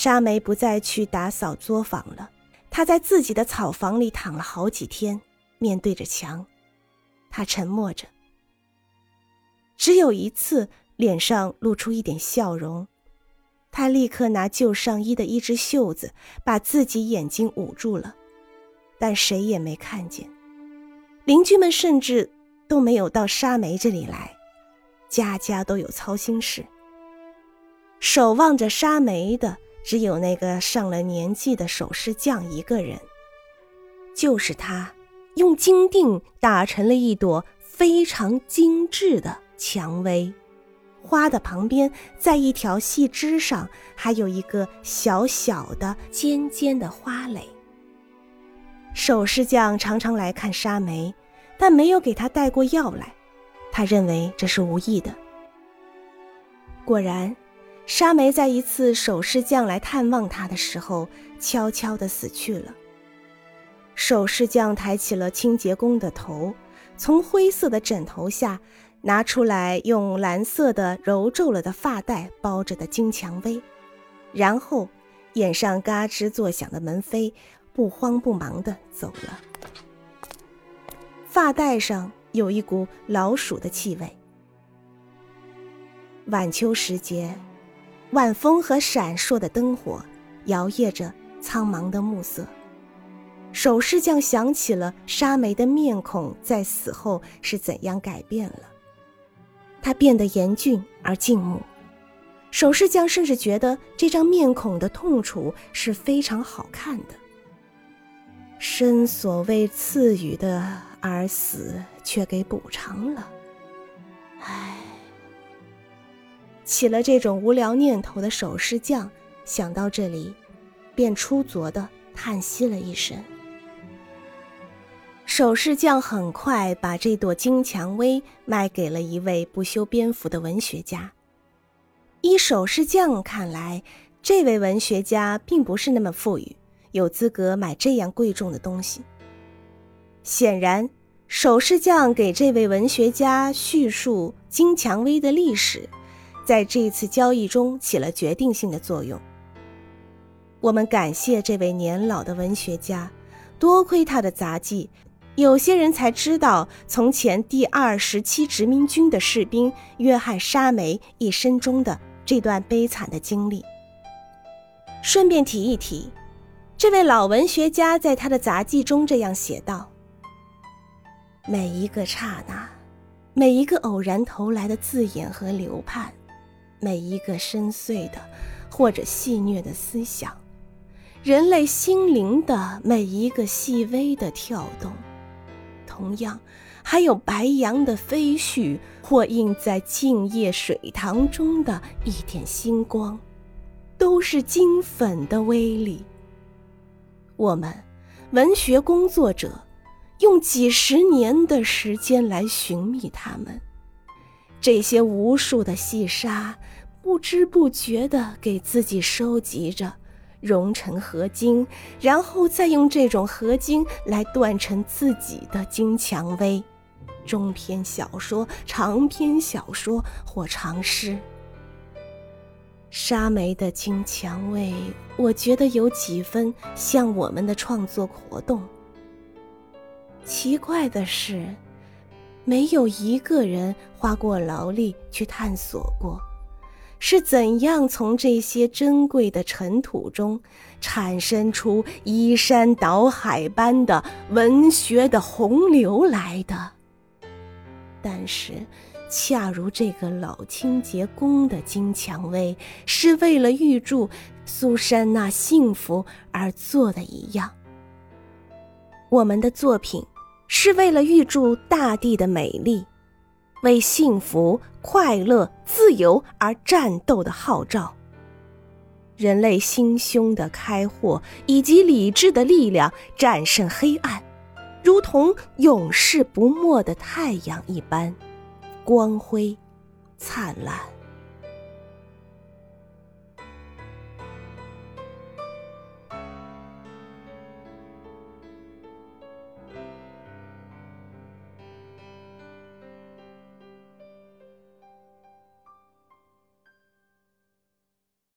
沙梅不再去打扫作坊了，她在自己的草房里躺了好几天，面对着墙，她沉默着。只有一次，脸上露出一点笑容，她立刻拿旧上衣的一只袖子把自己眼睛捂住了，但谁也没看见。邻居们甚至都没有到沙梅这里来，家家都有操心事。守望着沙梅的只有那个上了年纪的首饰匠一个人，就是他，用金锭打成了一朵非常精致的。蔷薇花的旁边，在一条细枝上，还有一个小小的尖尖的花蕾。首饰匠常常来看沙梅，但没有给他带过药来，他认为这是无意的。果然，沙梅在一次首饰匠来探望他的时候，悄悄地死去了。首饰匠抬起了清洁工的头，从灰色的枕头下。拿出来用蓝色的揉皱了的发带包着的金蔷薇，然后掩上嘎吱作响的门扉，不慌不忙地走了。发带上有一股老鼠的气味。晚秋时节，晚风和闪烁的灯火摇曳着苍茫的暮色。首饰匠想起了沙梅的面孔在死后是怎样改变了。他变得严峻而静穆，首饰匠甚至觉得这张面孔的痛楚是非常好看的。生所谓赐予的，而死却给补偿了。唉，起了这种无聊念头的首饰匠想到这里，便出拙的叹息了一声。首饰匠很快把这朵金蔷薇卖给了一位不修边幅的文学家。依首饰匠看来，这位文学家并不是那么富裕，有资格买这样贵重的东西。显然，首饰匠给这位文学家叙述金蔷薇的历史，在这次交易中起了决定性的作用。我们感谢这位年老的文学家，多亏他的杂技。有些人才知道，从前第二十七殖民军的士兵约翰·沙梅一生中的这段悲惨的经历。顺便提一提，这位老文学家在他的杂记中这样写道：“每一个刹那，每一个偶然投来的字眼和流盼，每一个深邃的或者戏谑的思想，人类心灵的每一个细微的跳动。”同样，还有白杨的飞絮，或映在静夜水塘中的一点星光，都是金粉的威力。我们文学工作者用几十年的时间来寻觅它们，这些无数的细沙，不知不觉地给自己收集着。融成合金，然后再用这种合金来锻成自己的金蔷薇。中篇小说、长篇小说或长诗。沙梅的金蔷薇，我觉得有几分像我们的创作活动。奇怪的是，没有一个人花过劳力去探索过。是怎样从这些珍贵的尘土中产生出依山倒海般的文学的洪流来的？但是，恰如这个老清洁工的金蔷薇是为了预祝苏珊娜幸福而做的一样，我们的作品是为了预祝大地的美丽。为幸福、快乐、自由而战斗的号召，人类心胸的开阔以及理智的力量战胜黑暗，如同永世不没的太阳一般，光辉灿烂。